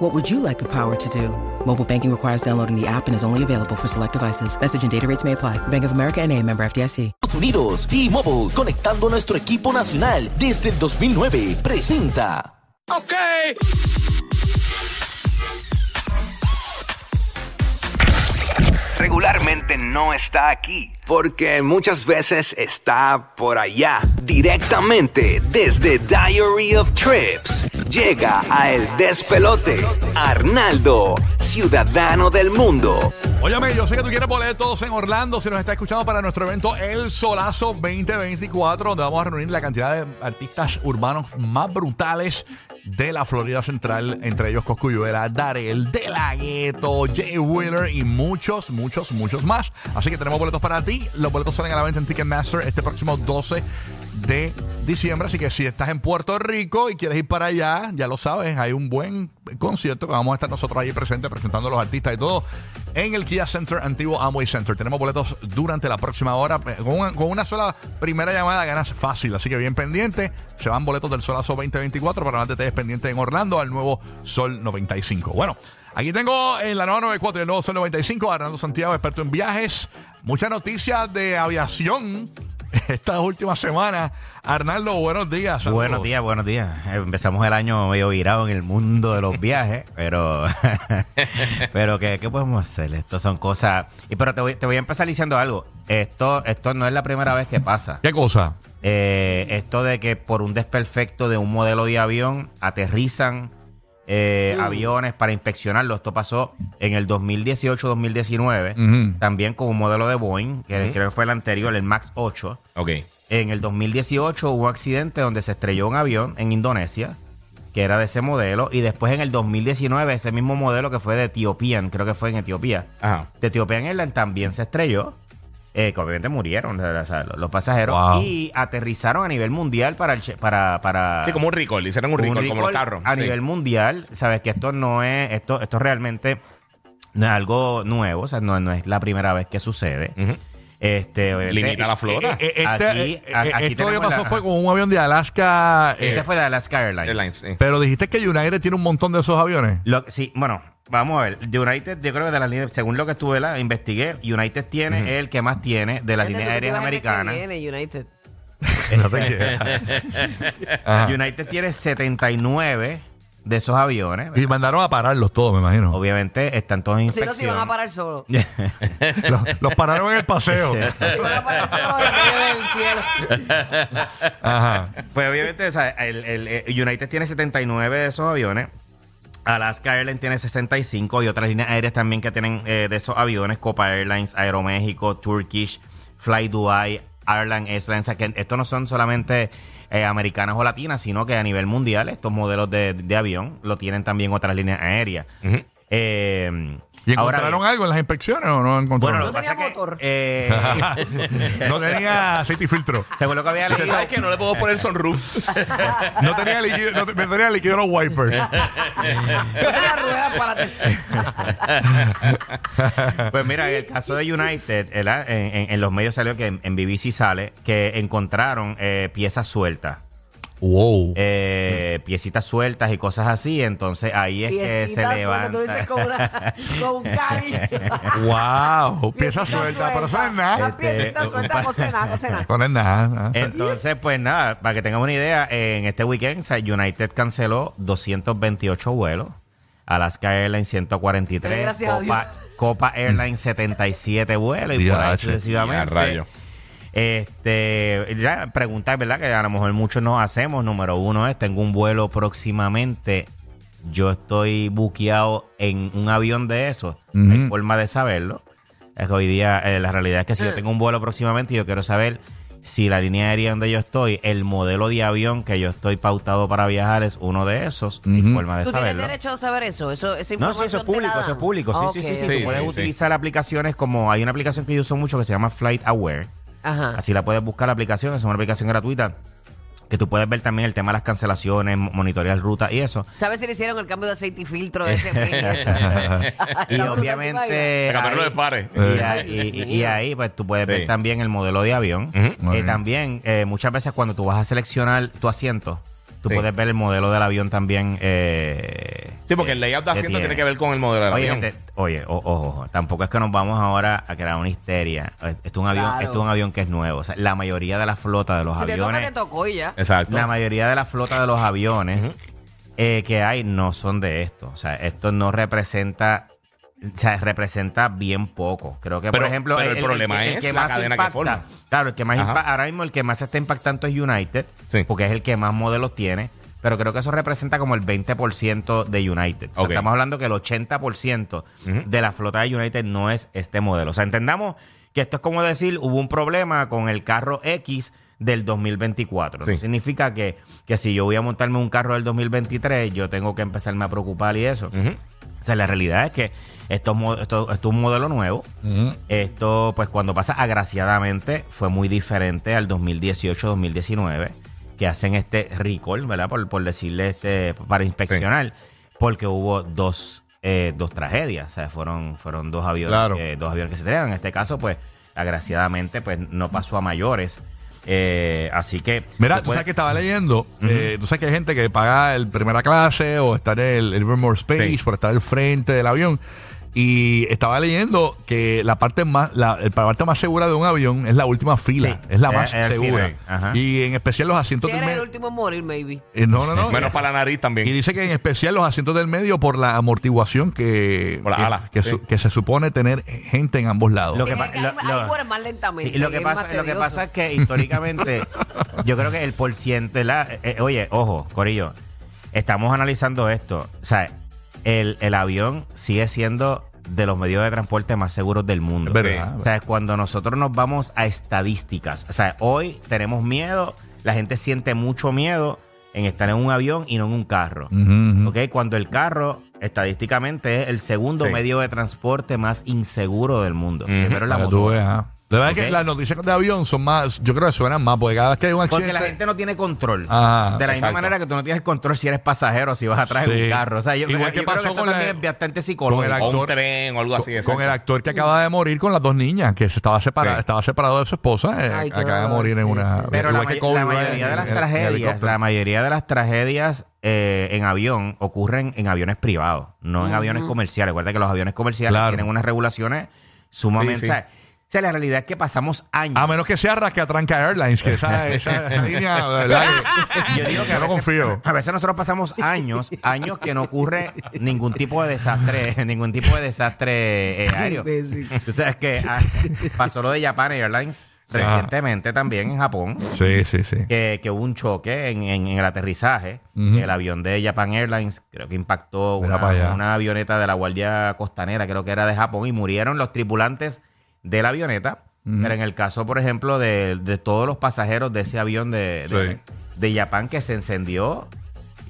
What would you like the power to do? Mobile banking requires downloading the app and is only available for select devices. Message and data rates may apply. Bank of America and a member FDIC. Estados Unidos, T-Mobile, conectando nuestro equipo nacional desde el 2009, presenta. Ok. Regularmente no está aquí, porque muchas veces está por allá, directamente desde Diary of Trips. Llega a El Despelote, Arnaldo, ciudadano del mundo. Óyame, yo sé que tú quieres boletos en Orlando. Si nos está escuchando para nuestro evento El Solazo 2024, donde vamos a reunir la cantidad de artistas urbanos más brutales de la Florida Central, entre ellos Coscuyuela, Darel, De La Ghetto, Jay Wheeler y muchos, muchos, muchos más. Así que tenemos boletos para ti. Los boletos salen a la venta en Ticketmaster este próximo 12 de diciembre. Así que si estás en Puerto Rico y quieres ir para allá, ya lo sabes, hay un buen concierto que vamos a estar nosotros ahí presentes presentando a los artistas y todo en el Kia Center, antiguo Amway Center. Tenemos boletos durante la próxima hora. Con una, con una sola primera llamada ganas fácil. Así que bien pendiente. Se van boletos del Solazo 2024 para que te des pendiente en Orlando al nuevo Sol 95. Bueno. Aquí tengo en la nueva 94 el nuevo Sol 95, Arnaldo Santiago, experto en viajes. Muchas noticias de aviación estas últimas semanas. Arnaldo, buenos días. saludos. Buenos días, buenos días. Empezamos el año medio virado en el mundo de los viajes, pero pero ¿qué, qué podemos hacer? Esto son cosas... Y pero te voy, te voy a empezar diciendo algo. Esto, esto no es la primera vez que pasa. ¿Qué cosa? Eh, esto de que por un desperfecto de un modelo de avión aterrizan eh, aviones para inspeccionarlo. Esto pasó en el 2018-2019, Ujú. también con un modelo de Boeing, que creo que fue el anterior, el MAX 8. Ok. En el 2018 hubo un accidente donde se estrelló un avión en Indonesia, que era de ese modelo, y después en el 2019 ese mismo modelo que fue de Ethiopian, creo que fue en Etiopía, Ajá. de Ethiopian Airlines también se estrelló, eh, que obviamente murieron o sea, los pasajeros, Wow. y aterrizaron a nivel mundial para... el para, para Sí, como un recall. Hicieron un recall, un como los carros. A Sí. nivel mundial, sabes que esto no es, esto, esto realmente no es algo nuevo, o sea, no, no es la primera vez que sucede. Este, Limita la flota. Eh, este, Aquí- eh, eh, aquí esto que pasó la- fue con un avión de Alaska. eh, Este fue de Alaska Airlines. Airlines, sí. pero dijiste que United tiene un montón de esos aviones. Lo- sí, bueno, vamos a ver. De United, yo creo que de las líneas, según lo que estuve la investigué, United tiene el que más tiene de las líneas aéreas americanas. United. No te. United tiene 79 de esos aviones. Y mandaron a pararlos todos, me imagino. Obviamente están todos en Si no, se iban inspección. a parar solo. Los, los pararon en el paseo. Se iban a parar solo en medio del cielo. Ajá. Pues obviamente, o sea, el, el- eh, United tiene 79 de esos aviones. Alaska Airlines tiene 65 y otras líneas aéreas también que tienen eh, de esos aviones. Copa Airlines, Aeroméxico, Turkish, Fly Dubai, Ireland Airlines. Que estos no son solamente eh, americanas o latinas, sino que a nivel mundial estos modelos de, avión lo tienen también otras líneas aéreas. Ujú. Eh, ¿Y encontraron algo en las inspecciones o no Bueno, encontraron? lo que No pasa tenía es que, motor. eh, no tenía aceite y filtro. según lo que había leído, ¿sabes qué? No le puedo poner sunroof. No tenía líquido, no, te- no tenía líquido los wipers. Yo tenía ruedas para ti. Pues mira, en el caso de United, ¿verdad? en, en- en los medios salió que en, en BBC sale que encontraron eh, piezas sueltas. Wow. eh, piecitas sueltas y cosas así. Entonces ahí es que se suelta, tú lo dices con, levanta. una, con un cariño. Wow. Pieza Piecita suelta, pero eso no es nada. Este, piecita suelta, cocina, cocina. Eso no es nada. nada. Entonces, pues nada, para que tengan una idea, en este weekend United canceló 228 vuelos. Alaska Airlines 143, Gracias a Copa, Copa Airlines 77 vuelos y por ahí sucesivamente. Este, ya preguntar, ¿verdad? Que a lo mejor muchos nos hacemos. Número uno es, tengo un vuelo próximamente. Yo estoy buqueado en un avión de esos. Ujú. Hay forma de saberlo. Es que hoy día eh, la realidad es que si yo tengo un vuelo próximamente, yo quiero saber si la línea aérea donde yo estoy, el modelo de avión que yo estoy pautado para viajar es uno de esos. Hay Ujú. forma de ¿Tú tienes saberlo. derecho a saber eso? eso esa No, sí, información eso es público, eso es público. Sí, sí, sí, sí. Sí, Tú puedes sí, utilizar aplicaciones como hay una aplicación que yo uso mucho que se llama Flight Aware. Ajá. Así la puedes buscar la aplicación, es una aplicación gratuita que tú puedes ver también el tema de las cancelaciones, monitorear ruta y eso. ¿Sabes si le hicieron el cambio de aceite y filtro de ese y brutal, obviamente ahí- pare. y, ahí- y- y ahí pues tú puedes Sí. ver también el modelo de avión. Eh, bien. también eh, muchas veces cuando tú vas a seleccionar tu asiento, tú Sí. puedes ver el modelo del avión también. eh, Sí, porque el layout de que asiento tiene tiene. que ver con el modelo del Oye, avión. gente, oye, o- ojo, ojo, tampoco es que nos vamos ahora a crear una histeria. Esto es un avión, Claro. esto es un avión que es nuevo. O sea, la mayoría de la flota de los Si te toca, aviones, te tocó y ya. Exacto. la mayoría de la flota de los aviones eh, que hay no son de esto. O sea, esto no representa, o sea, representa bien poco. Creo que, Pero- por ejemplo, pero el problema es la cadena que forma. Claro, el que más Ajá. impa- ahora mismo el que más se está impactando es United, Sí. porque es el que más modelos tiene. Pero creo que eso representa como el 20% de United. O sea, estamos hablando que el 80% Ujú. de la flota de United no es este modelo. O sea, entendamos que esto es como decir, hubo un problema con el carro X del 2024. Sí. Eso significa que, que si yo voy a montarme un carro del 2023, yo tengo que empezarme a preocupar y eso. O sea, la realidad es que esto, es mo- esto, esto es un modelo nuevo. Esto, pues cuando pasa agraciadamente, fue muy diferente al 2018-2019, que hacen este recall, ¿verdad? Por, por decirle este, para inspeccionar, porque hubo dos, eh, dos tragedias. O sea, fueron, fueron dos aviones, Claro. eh, dos aviones que se estrellaron. En este caso, pues, agraciadamente, pues no pasó a mayores. Eh, así que. Mira, tú tú sabes que estaba leyendo, eh, tú sabes que hay gente que paga el primera clase o estar en el, el Evermore Space Sí. por estar al frente del avión. Y estaba leyendo que la parte más la, el- la parte más segura de un avión es la última fila, Sí. es la Es- más el segura. Y en especial los asientos Si del eres el medio. último morir, maybe. Eh, no, no, no. Menos para la nariz también. Y dice que en especial los asientos del medio por la amortiguación que, Por las que, alas, que sí. su- que se supone tener gente en ambos lados. Lo que pa- lo- lo- más lentamente. Sí, lo que pasa, lo que pasa es que históricamente, yo creo que el porciento. Eh, eh, oye, ojo, Corillo, estamos analizando esto. O sea, el, el avión sigue siendo de los medios de transporte más seguros del mundo. Es verdad. O sea, cuando nosotros nos vamos a estadísticas, o sea, hoy tenemos miedo, la gente siente mucho miedo en estar en un avión y no en un carro. ¿Ok? Cuando el carro, estadísticamente, es el segundo Sí. medio de transporte más inseguro del mundo. Ujú. Primero es la moto. De verdad Ok. que las noticias de avión son más, yo creo que suenan más, porque cada vez que hay un accidente. Porque la gente no tiene control. Ah, de la misma manera que tú no tienes control si eres pasajero, si vas atrás de Sí. un carro. O sea, yo, Igual yo que creo pasó esto con la- también es bastante con el psicológico. O un actor- tren o algo así. con, con el actor que acaba de morir con las dos niñas, que se estaba separado, Sí. estaba separado de su esposa, eh, Ay, acaba de morir en una. sí. Pero la, que may- la mayoría de las en- en tragedias, helicóptero. la mayoría de las tragedias eh, en avión ocurren en aviones privados, no en aviones comerciales. Recuerda que los aviones comerciales Claro. tienen unas regulaciones sumamente. O sea, la realidad es que pasamos años. A menos que sea Rascatranca Airlines, que esa, esa, esa línea, de ¿verdad? Yo digo que no veces, confío. a veces nosotros pasamos años, años que no ocurre ningún tipo de desastre, ningún tipo de desastre eh, aéreo. Tú sabes que ah, pasó lo de Japan Airlines recientemente también en Japón. Sí, sí, sí. Que, que hubo un choque en, en- en el aterrizaje. El avión de Japan Airlines creo que impactó una avioneta de la Guardia Costanera, creo que era de Japón, y murieron los tripulantes de la avioneta. Pero en el caso, por ejemplo, de, de todos los pasajeros de ese avión de, de, Sí. de Japán que se encendió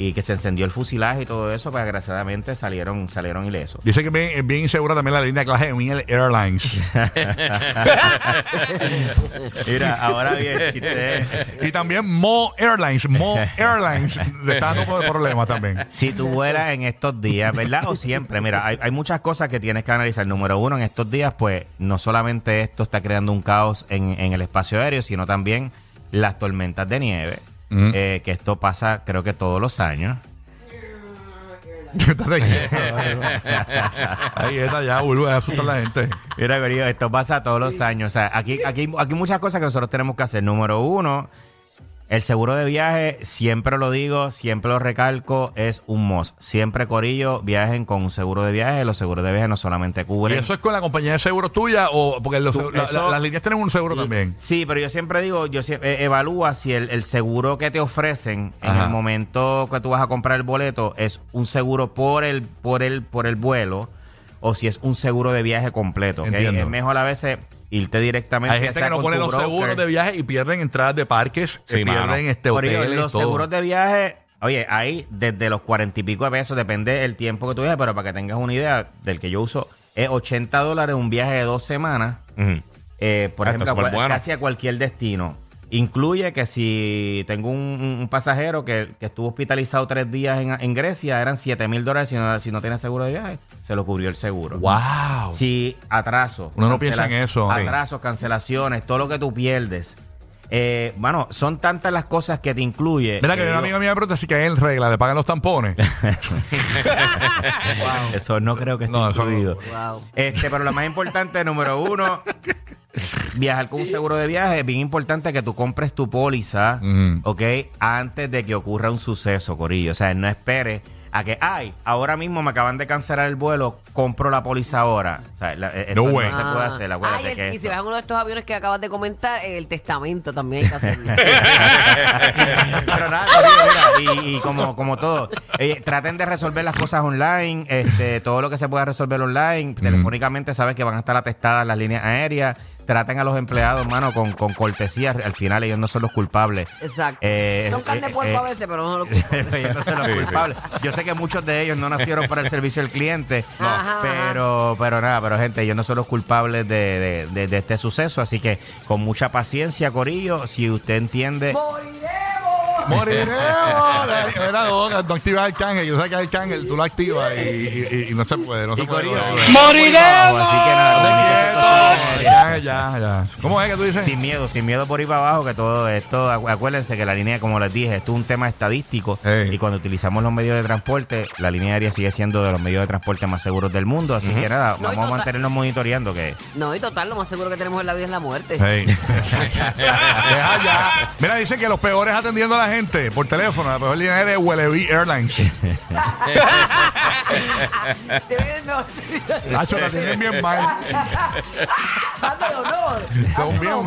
y que se encendió el fusilaje y todo eso, pues desgraciadamente salieron, salieron ilesos. Dice que es bien, es bien insegura también la línea clase Miel Airlines. Mira, ahora bien, chiste. y también Mo Airlines. Mo Airlines le está dando problemas también. Si tú vuelas en estos días, ¿verdad? O siempre, mira, hay, hay muchas cosas que tienes que analizar. Número uno, en estos días, pues, no solamente esto está creando un caos en, en el espacio aéreo, sino también las tormentas de nieve, Mm. eh, que esto pasa, creo que todos los años. Ahí está, ya, vuelve a asustar a la gente. Mira, querido, esto pasa todos los años. O sea, aquí, aquí, aquí hay muchas cosas que nosotros tenemos que hacer. Número uno, el seguro de viaje, siempre lo digo, siempre lo recalco, es un must. Siempre, Corillo, viajen con un seguro de viaje. Los seguros de viaje no solamente ¿Y cubren... eso es con la compañía de seguros tuya o porque los Tú- segu- la- eso- la- las líneas tienen un seguro también? Sí, pero yo siempre digo, yo eh, evalúa si el, el seguro que te ofrecen en el momento que tú vas a comprar el boleto es un seguro por el, por el, por el vuelo o si es un seguro de viaje completo. Es mejor a veces irte directamente. Hay gente que no pone los broker. seguros de viaje y pierden entradas de parques, Sí, pierden mano. este hoteles, los todo. seguros de viaje, oye, hay desde los cuarenta y pico de pesos, depende del tiempo que tú viajes, pero para que tengas una idea, del que yo uso, es 80 dólares un viaje de dos semanas. Eh, por Ah, ejemplo, bueno. casi a cualquier destino. Incluye que si tengo un, un pasajero que, que estuvo hospitalizado tres días en, en Grecia, eran 7 mil dólares si no, si no tiene seguro de viaje, se lo cubrió el seguro. ¡Wow! Si atraso. Uno no piensa en eso. Atrasos, cancelaciones, todo lo que tú pierdes. Eh, bueno, son tantas las cosas que te incluye. Mira que que una yo- amiga mía me pregunta si que él regla, le pagan los tampones. Eso no creo que esté No, eso no. incluido. Wow. Este, pero lo más importante, número uno, viajar con un seguro de viaje. Es bien importante que tú compres tu póliza, Ujú. ¿ok? Antes de que ocurra un suceso, Corillo. O sea, no esperes a que, ay, ahora mismo me acaban de cancelar el vuelo, compro la póliza ahora. O sea, la- eh, esto No no, way. se puede hacer, acuérdate y el- que y si esto- vas en uno de estos aviones que acabas de comentar, el testamento también hay que hacerlo. Pero nada, Corillo, mira, y, y como, como todo, eh, traten de resolver las cosas online, este, todo lo que se pueda resolver online, telefónicamente sabes que van a estar atestadas las líneas aéreas, traten a los empleados, hermano, con, con cortesía, al final ellos no son los culpables. Exacto. Eh, Son carne eh, de puerco eh, a veces, pero no lo ellos no son los Sí, sí. culpables. Yo sé que muchos de ellos no nacieron para el servicio al cliente, ajá. pero, pero nada, pero gente, ellos no son los culpables de, de- de- de este suceso, así que con mucha paciencia, Corillo, si usted entiende... ¡Moriremos! Era no, no activas el cángel. Yo sé que el cángel tú lo activas y, y- y no se puede. No se Y puede. No, no. ¡Moriremos! Así que nada, Ya, ya. ¿Cómo es que tú dices? Sin miedo, sin miedo por ir para abajo, que todo esto, acu- acuérdense que la línea, como les dije, esto es un tema estadístico Ey. y cuando utilizamos los medios de transporte, la línea aérea sigue siendo de los medios de transporte más seguros del mundo, así que nada, No, vamos a mantenernos monitoreando que No, y total, lo más seguro que tenemos en la vida es la muerte. Hey. Deja ya. Mira, dicen que los peores atendiendo a la gente por teléfono. La peor línea es de Welevi Airlines. Nacho, la tienen bien mal. Honor. Son bien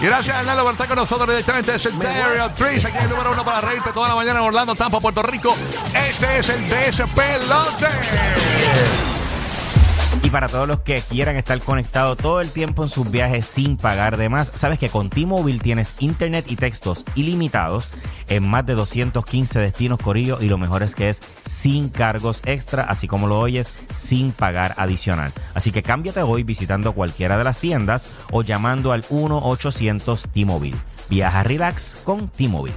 gracias, Arnaldo, por estar con nosotros directamente desde el Diary Trees. Aquí el número uno para reírte toda la mañana en Orlando, Tampa, Puerto Rico. Este es el Despelote. Y para todos los que quieran estar conectados todo el tiempo en sus viajes sin pagar de más, sabes que con T-Mobile tienes internet y textos ilimitados en más de 215 destinos Corillo y lo mejor es que es sin cargos extra, así como lo oyes, sin pagar adicional. Así que cámbiate hoy visitando cualquiera de las tiendas o llamando al 1-800 T-Mobile. Viaja relax con T-Mobile.